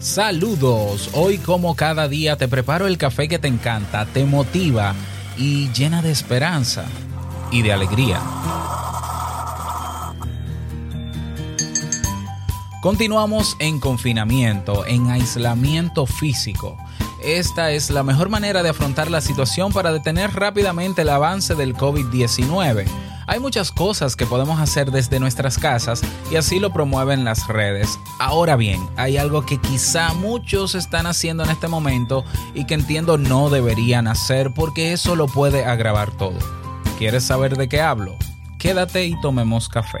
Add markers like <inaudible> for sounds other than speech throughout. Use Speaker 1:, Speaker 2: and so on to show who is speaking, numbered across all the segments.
Speaker 1: Saludos, hoy como cada día te preparo el café que te encanta, te motiva y llena de esperanza y de alegría. Continuamos en confinamiento, en aislamiento físico. Esta es la mejor manera de afrontar la situación para detener rápidamente el avance del COVID-19 hay muchas cosas que podemos hacer desde nuestras casas y así lo promueven las redes. Ahora bien, hay algo que quizá muchos están haciendo en este momento y que entiendo no deberían hacer porque eso lo puede agravar todo. ¿Quieres saber de qué hablo? Quédate y tomemos café.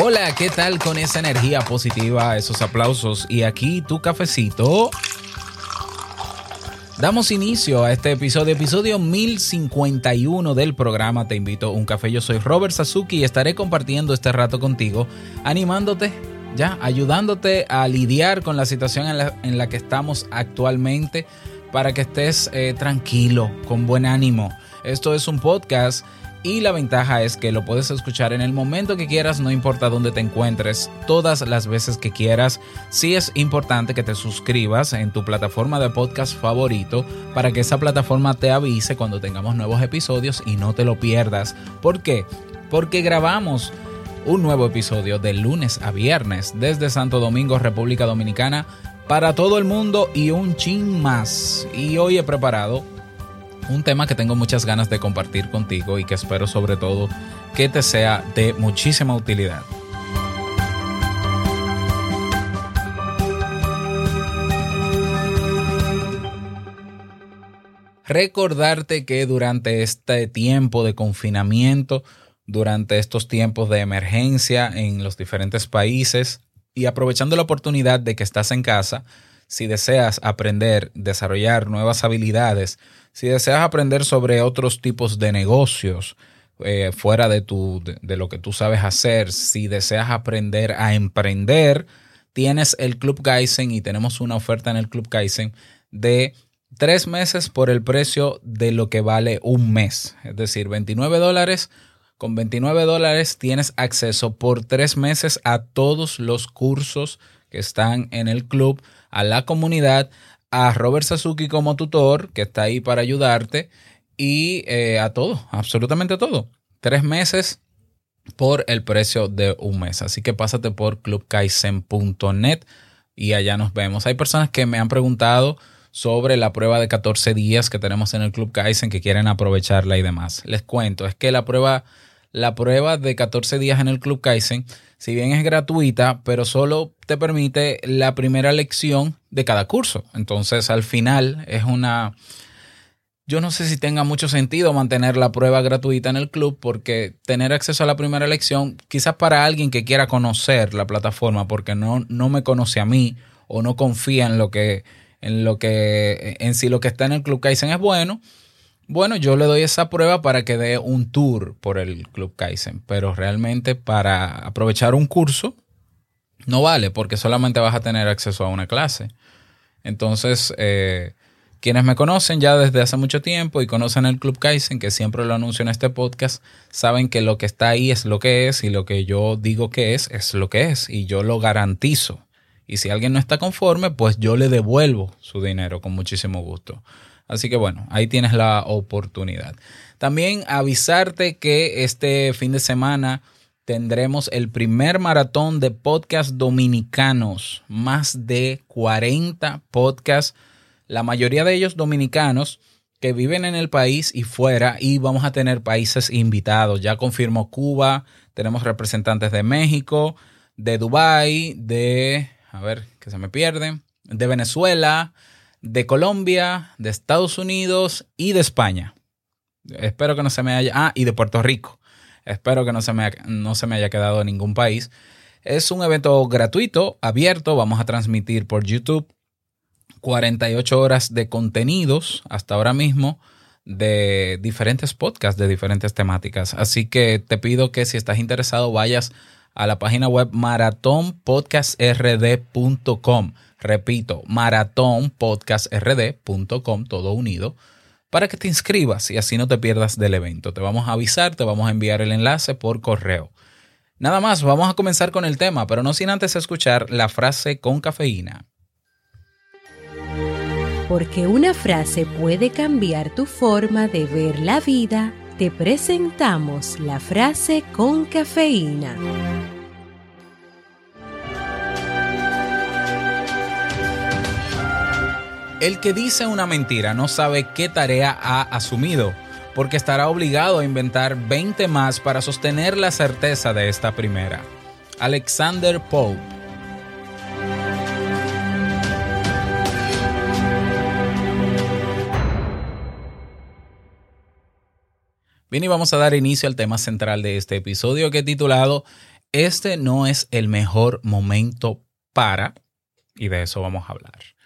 Speaker 1: Hola, ¿qué tal con esa energía positiva, esos aplausos y aquí tu cafecito? Damos inicio a este episodio, episodio 1051 del programa Te invito a un café. Yo soy Robert Sasuki y estaré compartiendo este rato contigo, animándote, ya, ayudándote a lidiar con la situación en la, que estamos actualmente para que estés eh, tranquilo, con buen ánimo. Esto es un podcast y la ventaja es que lo puedes escuchar en el momento que quieras, no importa dónde te encuentres, todas las veces que quieras. Sí es importante que te suscribas en tu plataforma de podcast favorito para que esa plataforma te avise cuando tengamos nuevos episodios y no te lo pierdas. ¿Por qué? Porque grabamos un nuevo episodio de lunes a viernes desde Santo Domingo, República Dominicana, para todo el mundo y un chin más. Y hoy he preparado un tema que tengo muchas ganas de compartir contigo y que espero sobre todo que te sea de muchísima utilidad. Recordarte que durante este tiempo de confinamiento, durante estos tiempos de emergencia en los diferentes países y aprovechando la oportunidad de que estás en casa, si deseas aprender, desarrollar nuevas habilidades, si deseas aprender sobre otros tipos de negocios eh, fuera de, tu, de, lo que tú sabes hacer, si deseas aprender a emprender, tienes el Club Kaizen y tenemos una oferta en el Club Kaizen de tres meses por el precio de lo que vale un mes. Es decir, 29 dólares. Con 29 dólares tienes acceso por tres meses a todos los cursos que están en el club, a la comunidad, a Robert Sasuki como tutor, que está ahí para ayudarte, y eh, a todo, absolutamente todo. Tres meses por el precio de un mes. Así que pásate por clubkaisen.net y allá nos vemos. Hay personas que me han preguntado sobre la prueba de 14 días que tenemos en el Club Kaizen que quieren aprovecharla y demás. Les cuento, es que la prueba, la prueba de 14 días en el Club Kaizen si bien es gratuita, pero solo te permite la primera lección de cada curso. Entonces, al final es una... Yo no sé si tenga mucho sentido mantener la prueba gratuita en el club porque tener acceso a la primera lección, quizás para alguien que quiera conocer la plataforma porque no, no me conoce a mí o no confía en lo que, en lo que, en si lo que está en el Club Kaizen es bueno, bueno, yo le doy esa prueba para que dé un tour por el Club Kaizen, pero realmente para aprovechar un curso no vale porque solamente vas a tener acceso a una clase. Entonces, eh, quienes me conocen ya desde hace mucho tiempo y conocen el Club Kaizen, que siempre lo anuncio en este podcast, saben que lo que está ahí es lo que es y lo que yo digo que es es lo que es y yo lo garantizo. Y si alguien no está conforme, pues yo le devuelvo su dinero con muchísimo gusto. Así que bueno, ahí tienes la oportunidad. También avisarte que este fin de semana tendremos el primer maratón de podcast dominicanos, más de 40 podcasts, la mayoría de ellos dominicanos que viven en el país y fuera y vamos a tener países invitados. Ya confirmó Cuba, tenemos representantes de México, de Dubái, de, a ver, que se me pierden, de Venezuela, de Colombia, de Estados Unidos y de España. Espero que no se me haya, ah, y de Puerto Rico. Espero que no se me, no se me haya quedado en ningún país. Es un evento gratuito, abierto, vamos a transmitir por YouTube 48 horas de contenidos hasta ahora mismo de diferentes podcasts de diferentes temáticas. Así que te pido que si estás interesado vayas a la página web maratonpodcastrd.com. Repito, maratonpodcastrd.com, todo unido, para que te inscribas y así no te pierdas del evento. Te vamos a avisar, te vamos a enviar el enlace por correo. Nada más, vamos a comenzar con el tema, pero no sin antes escuchar la frase con cafeína
Speaker 2: porque una frase puede cambiar tu forma de ver la vida, te presentamos la frase con cafeína.
Speaker 1: El que dice una mentira no sabe qué tarea ha asumido, porque estará obligado a inventar 20 más para sostener la certeza de esta primera. Alexander Pope Bien, y vamos a dar inicio al tema central de este episodio que he titulado Este no es el mejor momento para, y de eso vamos a hablar.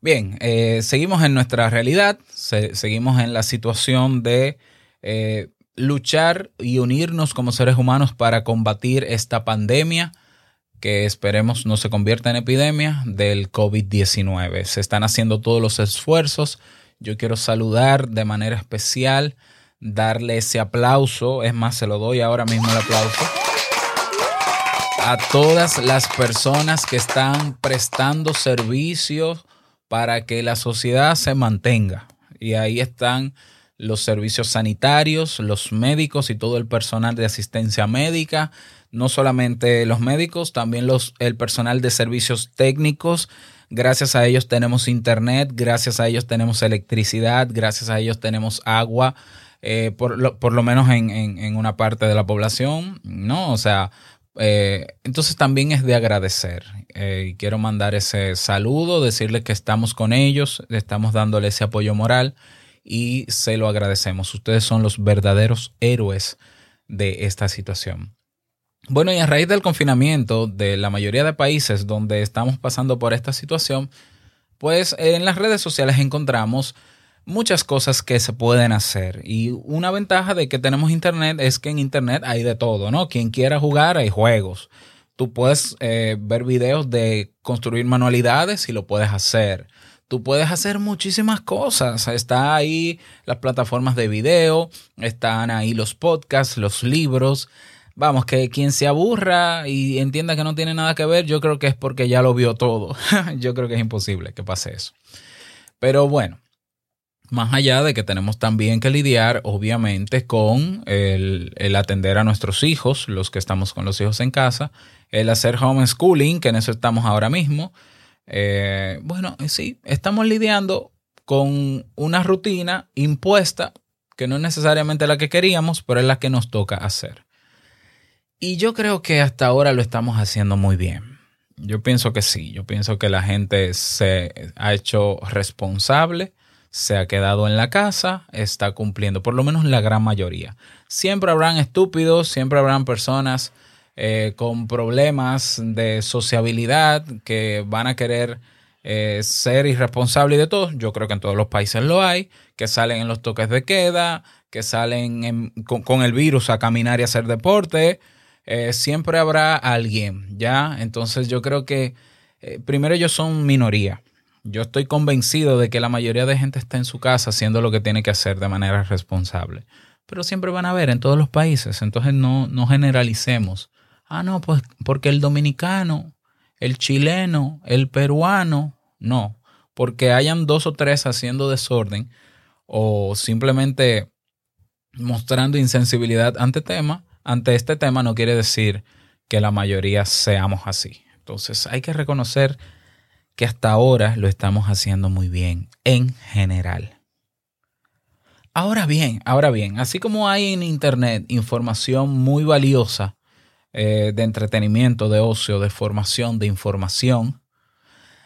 Speaker 1: Bien, eh, seguimos en nuestra realidad, seguimos en la situación de eh, luchar y unirnos como seres humanos para combatir esta pandemia que esperemos no se convierta en epidemia del COVID-19. Se están haciendo todos los esfuerzos. Yo quiero saludar de manera especial darle ese aplauso. Es más, se lo doy ahora mismo el aplauso. A todas las personas que están prestando servicios para que la sociedad se mantenga. Y ahí están los servicios sanitarios, los médicos y todo el personal de asistencia médica. No solamente los médicos, también el personal de servicios técnicos. Gracias a ellos tenemos internet, gracias a ellos tenemos electricidad, gracias a ellos tenemos agua. Eh, por, lo, por, lo, menos en, una parte de la población, ¿no? O sea, eh, entonces también es de agradecer. Eh, quiero mandar ese saludo, decirle que estamos con ellos, estamos dándole ese apoyo moral y se lo agradecemos. Ustedes son los verdaderos héroes de esta situación. Bueno, y a raíz del confinamiento de la mayoría de países donde estamos pasando por esta situación, pues en las redes sociales encontramos muchas cosas que se pueden hacer. Y una ventaja de que tenemos internet es que en internet hay de todo, ¿no? Quien quiera jugar, hay juegos. Tú puedes eh, ver videos de construir manualidades y lo puedes hacer. Tú puedes hacer muchísimas cosas. Está ahí las plataformas de video, están ahí los podcasts, los libros. Vamos, que quien se aburra y entienda que no tiene nada que ver, yo creo que es porque ya lo vio todo. <laughs> yo creo que es imposible que pase eso. Pero bueno, más allá de que tenemos también que lidiar, obviamente, con el, atender a nuestros hijos, los que estamos con los hijos en casa, el hacer homeschooling, que en eso estamos ahora mismo. Eh, bueno, sí, estamos lidiando con una rutina impuesta que no es necesariamente la que queríamos, pero es la que nos toca hacer. Y yo creo que hasta ahora lo estamos haciendo muy bien. Yo pienso que sí, yo pienso que la gente se ha hecho responsable se ha quedado en la casa, está cumpliendo, por lo menos la gran mayoría. Siempre habrán estúpidos, siempre habrán personas eh, con problemas de sociabilidad que van a querer eh, ser irresponsables de todo. Yo creo que en todos los países lo hay, que salen en los toques de queda, que salen con, el virus a caminar y hacer deporte. Eh, siempre habrá alguien, ¿ya? Entonces yo creo que primero ellos son minoría yo estoy convencido de que la mayoría de gente está en su casa haciendo lo que tiene que hacer de manera responsable. Pero siempre van a ver en todos los países. Entonces no, no generalicemos. Ah, no, pues porque el dominicano, el chileno, el peruano, no. Porque hayan dos o tres haciendo desorden o simplemente mostrando insensibilidad ante tema, ante este tema no quiere decir que la mayoría seamos así. Entonces hay que reconocer que hasta ahora lo estamos haciendo muy bien en general. Ahora bien, ahora bien, así como hay en Internet información muy valiosa eh, de entretenimiento, de ocio, de formación, de información,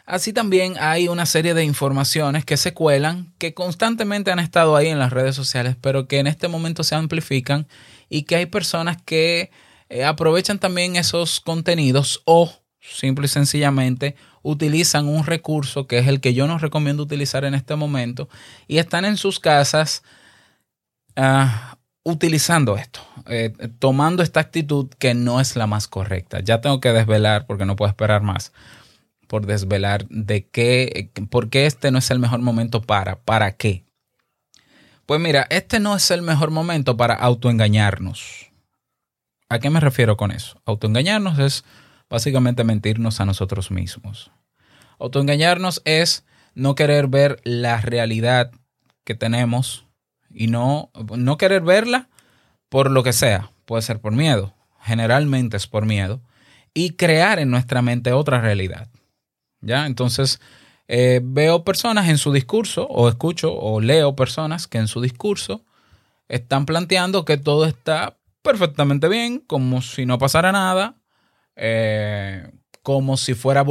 Speaker 1: así también hay una serie de informaciones que se cuelan, que constantemente han estado ahí en las redes sociales, pero que en este momento se amplifican y que hay personas que eh, aprovechan también esos contenidos o simple y sencillamente utilizan un recurso que es el que yo no recomiendo utilizar en este momento y están en sus casas ah, utilizando esto, eh, tomando esta actitud que no es la más correcta. Ya tengo que desvelar, porque no puedo esperar más, por desvelar de qué, por qué este no es el mejor momento para, para qué. Pues mira, este no es el mejor momento para autoengañarnos. ¿A qué me refiero con eso? Autoengañarnos es básicamente mentirnos a nosotros mismos. Autoengañarnos es no querer ver la realidad que tenemos y no, no querer verla por lo que sea. Puede ser por miedo, generalmente es por miedo, y crear en nuestra mente otra realidad. ¿Ya? Entonces, eh, veo personas en su discurso, o escucho o leo personas que en su discurso están planteando que todo está perfectamente bien, como si no pasara nada, eh, como, si fuera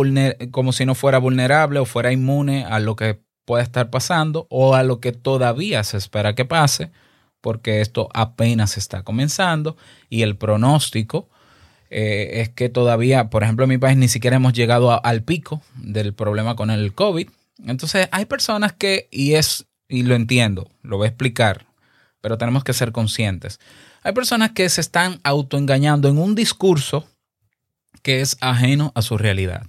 Speaker 1: como si no fuera vulnerable o fuera inmune a lo que puede estar pasando o a lo que todavía se espera que pase, porque esto apenas está comenzando y el pronóstico eh, es que todavía, por ejemplo, en mi país ni siquiera hemos llegado al pico del problema con el COVID. Entonces hay personas que, y es, y lo entiendo, lo voy a explicar, pero tenemos que ser conscientes. Hay personas que se están autoengañando en un discurso que es ajeno a su realidad.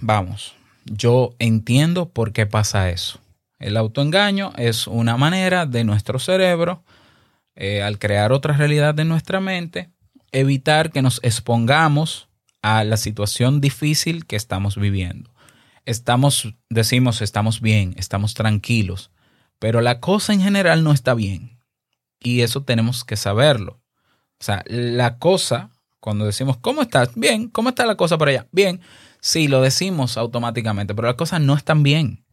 Speaker 1: Vamos, yo entiendo por qué pasa eso. El autoengaño es una manera de nuestro cerebro, eh, al crear otra realidad en nuestra mente, evitar que nos expongamos a la situación difícil que estamos viviendo. Estamos, decimos, estamos bien, estamos tranquilos, pero la cosa en general no está bien. Y eso tenemos que saberlo. O sea, la cosa, cuando decimos, ¿cómo estás? Bien, ¿cómo está la cosa por allá? Bien, sí, lo decimos automáticamente, pero las cosas no están bien.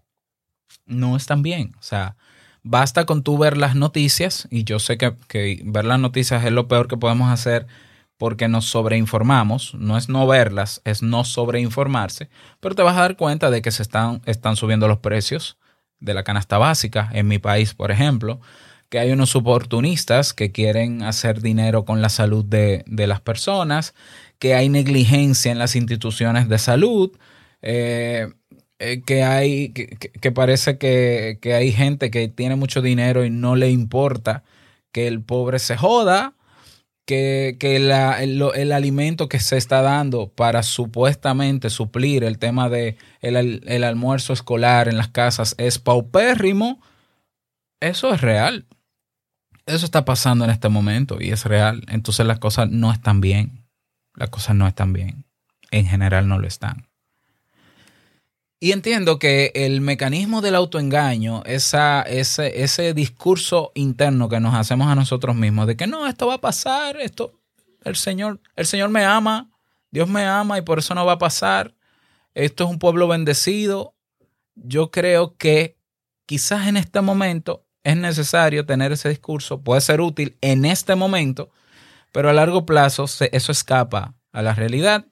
Speaker 1: No están bien. O sea, basta con tú ver las noticias, y yo sé que, que ver las noticias es lo peor que podemos hacer porque nos sobreinformamos, no es no verlas, es no sobreinformarse, pero te vas a dar cuenta de que se están, están subiendo los precios de la canasta básica en mi país, por ejemplo, que hay unos oportunistas que quieren hacer dinero con la salud de, las personas, que hay negligencia en las instituciones de salud, eh, eh, que hay, que, parece que, que, hay gente que tiene mucho dinero y no le importa que el pobre se joda, que, el, alimento que se está dando para supuestamente suplir el tema de el almuerzo escolar en las casas es paupérrimo, eso es real. Eso está pasando en este momento y es real. Entonces las cosas no están bien. Las cosas no están bien. En general no lo están. Y entiendo que el mecanismo del autoengaño, esa, ese, ese discurso interno que nos hacemos a nosotros mismos de que no, esto va a pasar, esto, el Señor, el Señor me ama, Dios me ama y por eso no va a pasar. Esto es un pueblo bendecido. Yo creo que quizás en este momento es necesario tener ese discurso, puede ser útil en este momento, pero a largo plazo eso escapa a la realidad,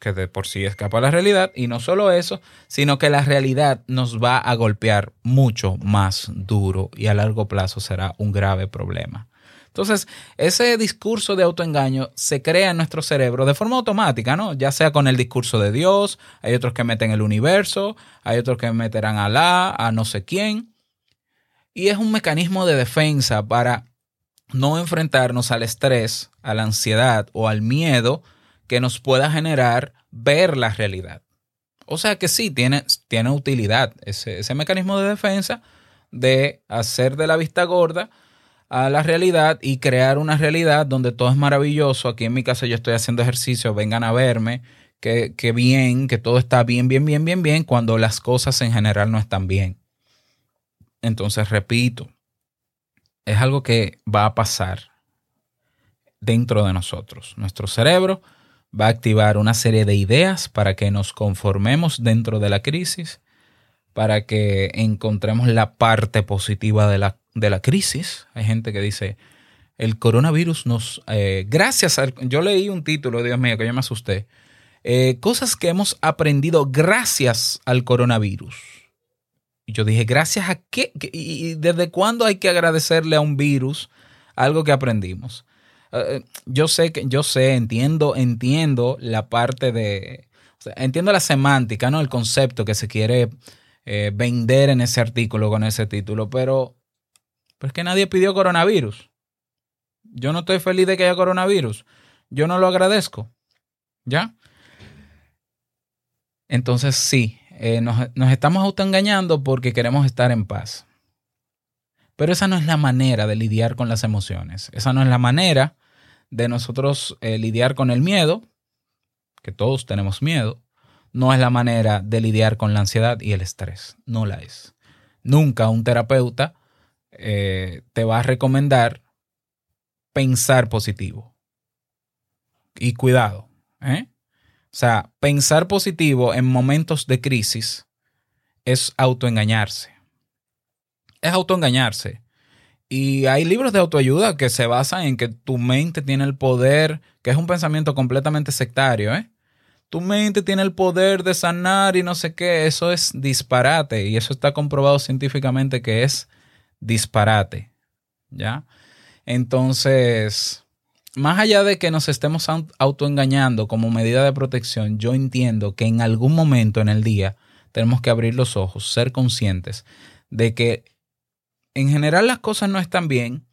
Speaker 1: que de por sí escapa a la realidad, y no solo eso, sino que la realidad nos va a golpear mucho más duro y a largo plazo será un grave problema. Entonces, ese discurso de autoengaño se crea en nuestro cerebro de forma automática, ¿no? Ya sea con el discurso de Dios, hay otros que meten el universo, hay otros que meterán a la, a no sé quién, y es un mecanismo de defensa para no enfrentarnos al estrés, a la ansiedad o al miedo que nos pueda generar ver la realidad. O sea que sí, tiene, tiene utilidad ese, ese mecanismo de defensa de hacer de la vista gorda a la realidad y crear una realidad donde todo es maravilloso. Aquí en mi casa yo estoy haciendo ejercicio, vengan a verme, que, que bien, que todo está bien, bien, bien, bien, bien, cuando las cosas en general no están bien. Entonces, repito, es algo que va a pasar. dentro de nosotros. Nuestro cerebro va a activar una serie de ideas para que nos conformemos dentro de la crisis, para que encontremos la parte positiva de la, de la crisis. Hay gente que dice, el coronavirus nos... Eh, gracias a... Yo leí un título, Dios mío, que yo me asusté. Eh, cosas que hemos aprendido gracias al coronavirus. Y yo dije, ¿gracias a qué? ¿Y desde cuándo hay que agradecerle a un virus algo que aprendimos? Eh, yo sé que, yo sé, entiendo, entiendo la parte de. entiendo la semántica, ¿no? El concepto que se quiere vender en ese artículo con ese título, pero, pero es que nadie pidió coronavirus. Yo no estoy feliz de que haya coronavirus. Yo no lo agradezco. ¿Ya? Entonces sí, eh, nos, estamos autoengañando porque queremos estar en paz. Pero esa no es la manera de lidiar con las emociones. Esa no es la manera de nosotros eh, lidiar con el miedo, que todos tenemos miedo. No es la manera de lidiar con la ansiedad y el estrés. No la es. Nunca un terapeuta eh, te va a recomendar pensar positivo. Y cuidado, ¿eh? O sea, pensar positivo en momentos de crisis es autoengañarse. Es autoengañarse. Y hay libros de autoayuda que se basan en que tu mente tiene el poder, que es un pensamiento completamente sectario, ¿eh? Tu mente tiene el poder de sanar y no sé qué. Eso es disparate. Y eso está comprobado científicamente que es disparate. ¿Ya? Entonces, más allá de que nos estemos autoengañando como medida de protección, yo entiendo que en algún momento en el día tenemos que abrir los ojos, ser conscientes de que en general las cosas no están bien,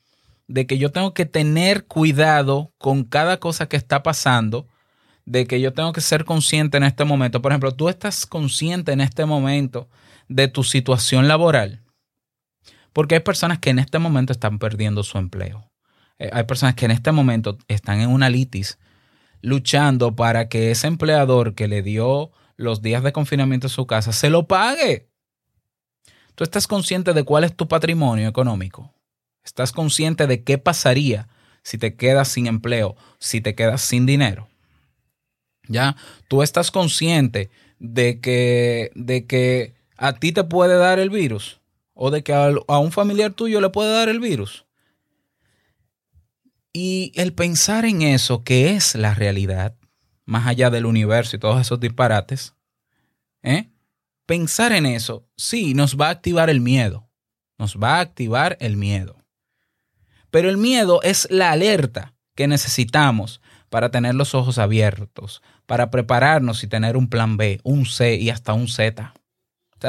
Speaker 1: de que yo tengo que tener cuidado con cada cosa que está pasando, de que yo tengo que ser consciente en este momento. Por ejemplo, tú estás consciente en este momento de tu situación laboral. Porque hay personas que en este momento están perdiendo su empleo. Eh, hay personas que en este momento están en una litis luchando para que ese empleador que le dio los días de confinamiento en su casa se lo pague. Tú estás consciente de cuál es tu patrimonio económico. Estás consciente de qué pasaría si te quedas sin empleo, si te quedas sin dinero. ¿Ya? Tú estás consciente de que, de que a ti te puede dar el virus o de que a, un familiar tuyo le puede dar el virus. Y el pensar en eso, que es la realidad, más allá del universo y todos esos disparates, ¿eh? pensar en eso, sí, nos va a activar el miedo. Nos va a activar el miedo. Pero el miedo es la alerta que necesitamos para tener los ojos abiertos, para prepararnos y tener un plan B, un C y hasta un Z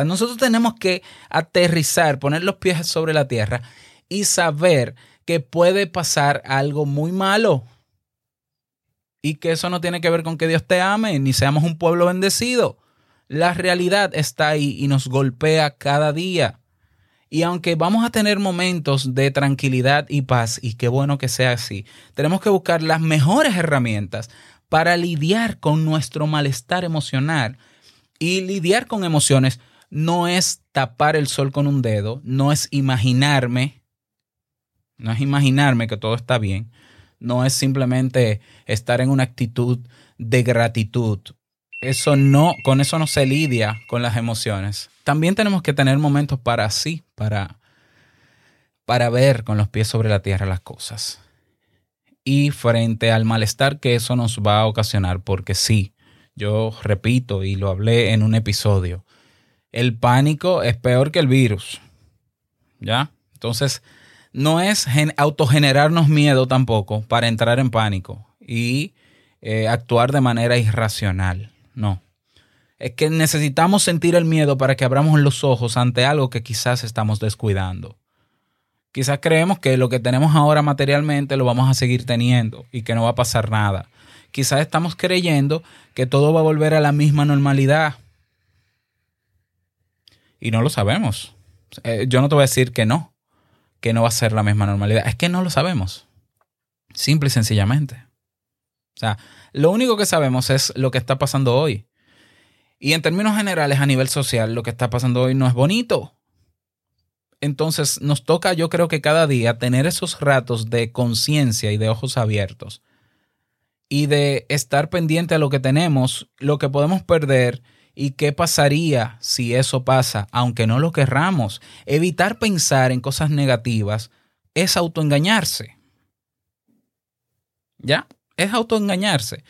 Speaker 1: nosotros tenemos que aterrizar, poner los pies sobre la tierra y saber que puede pasar algo muy malo. Y que eso no tiene que ver con que Dios te ame, ni seamos un pueblo bendecido. La realidad está ahí y nos golpea cada día. Y aunque vamos a tener momentos de tranquilidad y paz, y qué bueno que sea así, tenemos que buscar las mejores herramientas para lidiar con nuestro malestar emocional y lidiar con emociones no es tapar el sol con un dedo, no es imaginarme, no es imaginarme que todo está bien, no es simplemente estar en una actitud de gratitud. Eso no, con eso no se lidia con las emociones. También tenemos que tener momentos para sí, para, para ver con los pies sobre la tierra las cosas. Y frente al malestar que eso nos va a ocasionar, porque sí, yo repito y lo hablé en un episodio, el pánico es peor que el virus. ¿Ya? Entonces, no es autogenerarnos miedo tampoco para entrar en pánico y eh, actuar de manera irracional. No. Es que necesitamos sentir el miedo para que abramos los ojos ante algo que quizás estamos descuidando. Quizás creemos que lo que tenemos ahora materialmente lo vamos a seguir teniendo y que no va a pasar nada. Quizás estamos creyendo que todo va a volver a la misma normalidad y no lo sabemos. Eh, yo no te voy a decir que no, que no va a ser la misma normalidad. Es que no lo sabemos. Simple y sencillamente. O sea, lo único que sabemos es lo que está pasando hoy. Y en términos generales, a nivel social, lo que está pasando hoy no es bonito. entonces nos toca, yo creo que cada día, tener esos ratos de conciencia y de ojos abiertos y de estar pendiente a lo que tenemos, lo que podemos perder y qué pasaría si eso pasa, aunque no lo querramos. Evitar pensar en cosas negativas es autoengañarse. ¿Ya? Es autoengañarse.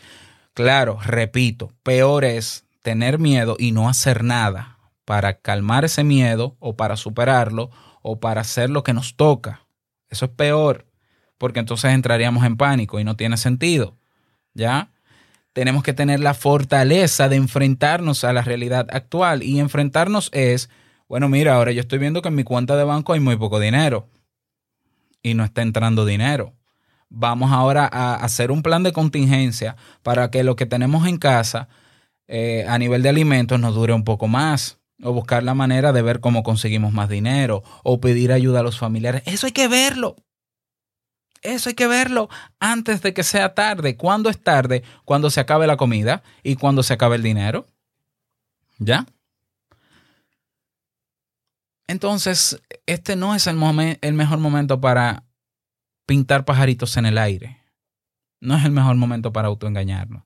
Speaker 1: Claro, repito, peor es tener miedo y no hacer nada para calmar ese miedo o para superarlo o para hacer lo que nos toca. Eso es peor, porque entonces entraríamos en pánico y no tiene sentido. ¿Ya? Tenemos que tener la fortaleza de enfrentarnos a la realidad actual y enfrentarnos es, bueno, mira, ahora yo estoy viendo que en mi cuenta de banco hay muy poco dinero y no está entrando dinero. Vamos ahora a hacer un plan de contingencia para que lo que tenemos en casa eh, a nivel de alimentos nos dure un poco más o buscar la manera de ver cómo conseguimos más dinero, o pedir ayuda a los familiares. Eso hay que verlo. Eso hay que verlo antes de que sea tarde. ¿Cuándo es tarde? Cuando se acabe la comida y cuando se acabe el dinero. ¿Ya? Entonces, este no es el, mejor momento para pintar pajaritos en el aire. No es el mejor momento para autoengañarnos.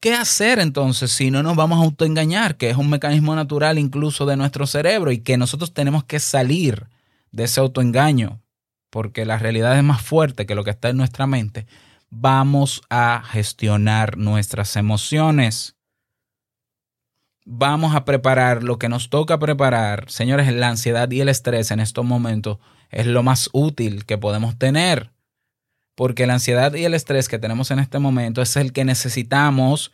Speaker 1: ¿Qué hacer entonces si no nos vamos a autoengañar? Que es un mecanismo natural incluso de nuestro cerebro y que nosotros tenemos que salir de ese autoengaño porque la realidad es más fuerte que lo que está en nuestra mente. Vamos a gestionar nuestras emociones. Vamos a preparar lo que nos toca preparar. Señores, la ansiedad y el estrés en estos momentos es lo más útil que podemos tener porque la ansiedad y el estrés que tenemos en este momento es el que necesitamos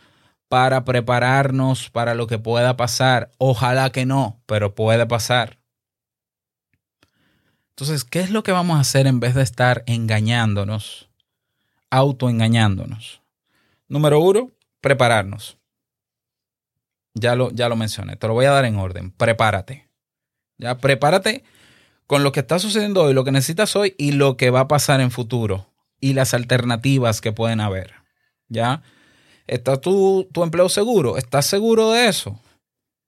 Speaker 1: para prepararnos para lo que pueda pasar. Ojalá que no, pero puede pasar. Entonces, ¿qué es lo que vamos a hacer en vez de estar engañándonos, autoengañándonos? Número uno, prepararnos. Ya lo, ya lo mencioné, te lo voy a dar en orden. Prepárate. Ya, prepárate con lo que está sucediendo hoy, lo que necesitas hoy y lo que va a pasar en futuro y las alternativas que pueden haber. ¿Ya? ¿Está tu, tu empleo seguro? ¿Estás seguro de eso?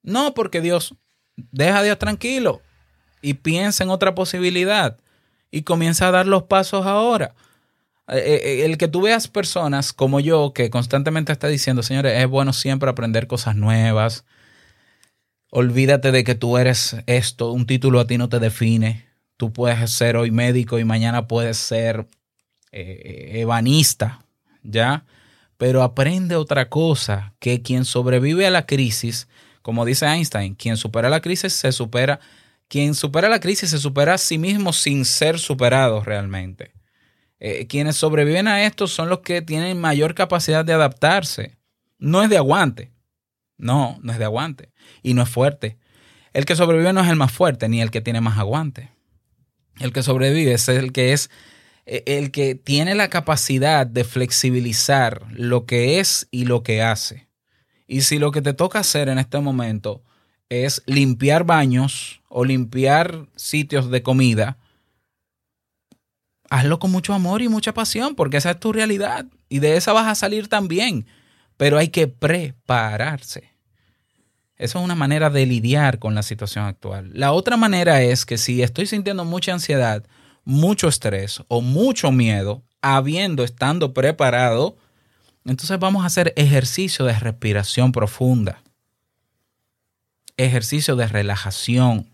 Speaker 1: No, porque Dios, deja a Dios tranquilo y piensa en otra posibilidad y comienza a dar los pasos ahora. Eh, eh, eh, el que tú veas personas como yo que constantemente está diciendo, señores, es bueno siempre aprender cosas nuevas. Olvídate de que tú eres esto, un título a ti no te define. Tú puedes ser hoy médico y mañana puedes ser eh, ebanista, ¿ya? Pero aprende otra cosa, que quien sobrevive a la crisis, como dice Einstein, quien supera la crisis se supera, quien supera la crisis se supera a sí mismo sin ser superado realmente. Eh, quienes sobreviven a esto son los que tienen mayor capacidad de adaptarse. No es de aguante. No, no es de aguante. Y no es fuerte. El que sobrevive no es el más fuerte, ni el que tiene más aguante. El que sobrevive es el que es e, el que tiene la capacidad de flexibilizar lo que es y lo que hace. Y si lo que te toca hacer en este momento es limpiar baños o limpiar sitios de comida, hazlo con mucho amor y mucha pasión, porque esa es tu realidad y de esa vas a salir también. Pero hay que prepararse. Eso es una manera de lidiar con la situación actual. La otra manera es que si estoy sintiendo mucha ansiedad, mucho estrés o mucho miedo, habiendo, estando preparado, entonces vamos a hacer ejercicio de respiración profunda, ejercicio de relajación,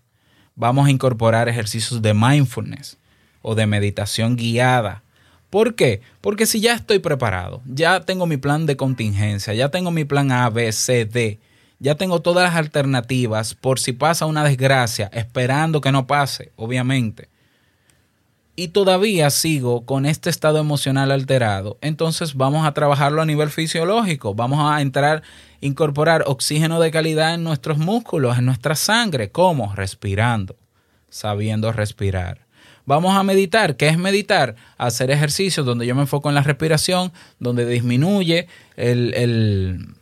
Speaker 1: vamos a incorporar ejercicios de mindfulness o de meditación guiada. ¿Por qué? Porque si ya estoy preparado, ya tengo mi plan de contingencia, ya tengo mi plan A, B, C, D, ya tengo todas las alternativas por si pasa una desgracia, esperando que no pase, obviamente y todavía sigo con este estado emocional alterado, entonces vamos a trabajarlo a nivel fisiológico, vamos a entrar, incorporar oxígeno de calidad en nuestros músculos, en nuestra sangre. ¿Cómo? Respirando, sabiendo respirar. Vamos a meditar. ¿Qué es meditar? Hacer ejercicios donde yo me enfoco en la respiración, donde disminuye el, el,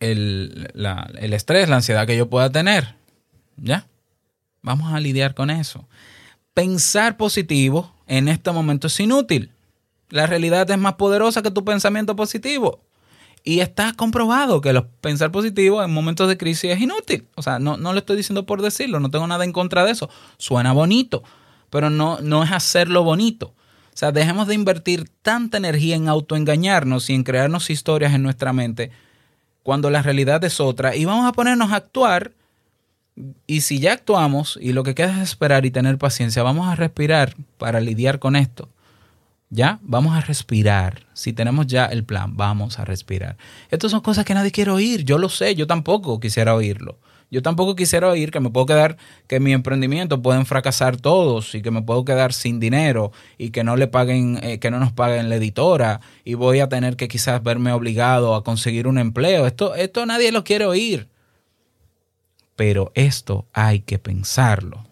Speaker 1: el estrés, la ansiedad que yo pueda tener. ¿Ya? Vamos a lidiar con eso pensar positivo en este momento es inútil. La realidad es más poderosa que tu pensamiento positivo. Y está comprobado que los pensar positivo en momentos de crisis es inútil. O sea, no, no lo estoy diciendo por decirlo, no tengo nada en contra de eso. Suena bonito, pero no, no es hacerlo bonito. O sea, dejemos de invertir tanta energía en autoengañarnos y en crearnos historias en nuestra mente cuando la realidad es otra y vamos a ponernos a actuar. Y si ya actuamos y lo que queda es esperar y tener paciencia, vamos a respirar para lidiar con esto. ¿Ya? Vamos a respirar. Si tenemos ya el plan, vamos a respirar. Estas son cosas que nadie quiere oír. Yo lo sé, yo tampoco quisiera oírlo. Yo tampoco quisiera oír que me puedo quedar, que mi emprendimiento pueden fracasar todos y que me puedo quedar sin dinero y que no le paguen, eh, que no nos paguen la editora y voy a tener que quizás verme obligado a conseguir un empleo. Esto, esto nadie lo quiere oír. Pero esto hay que pensarlo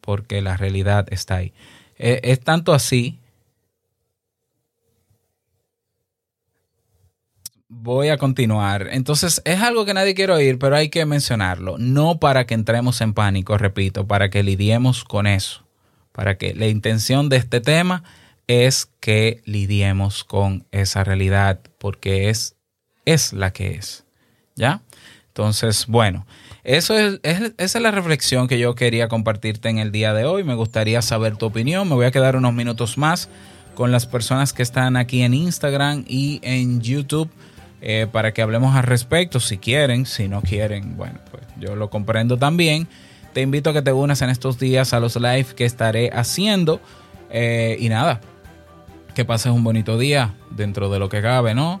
Speaker 1: porque la realidad está ahí. Eh, es tanto así Voy a continuar. Entonces, es algo que nadie quiere oír, pero hay que mencionarlo. No para que entremos en pánico, repito, para que lidiemos con eso. Para que la intención de este tema es que lidiemos con esa realidad, porque es, es la que es. ¿Ya? Entonces, bueno, eso es, esa es la reflexión que yo quería compartirte en el día de hoy. Me gustaría saber tu opinión. Me voy a quedar unos minutos más con las personas que están aquí en Instagram y en YouTube eh, para que hablemos al respecto, si quieren, si no quieren, bueno, pues yo lo comprendo también. Te invito a que te unas en estos días a los live que estaré haciendo. Eh, y nada, que pases un bonito día dentro de lo que cabe, ¿no?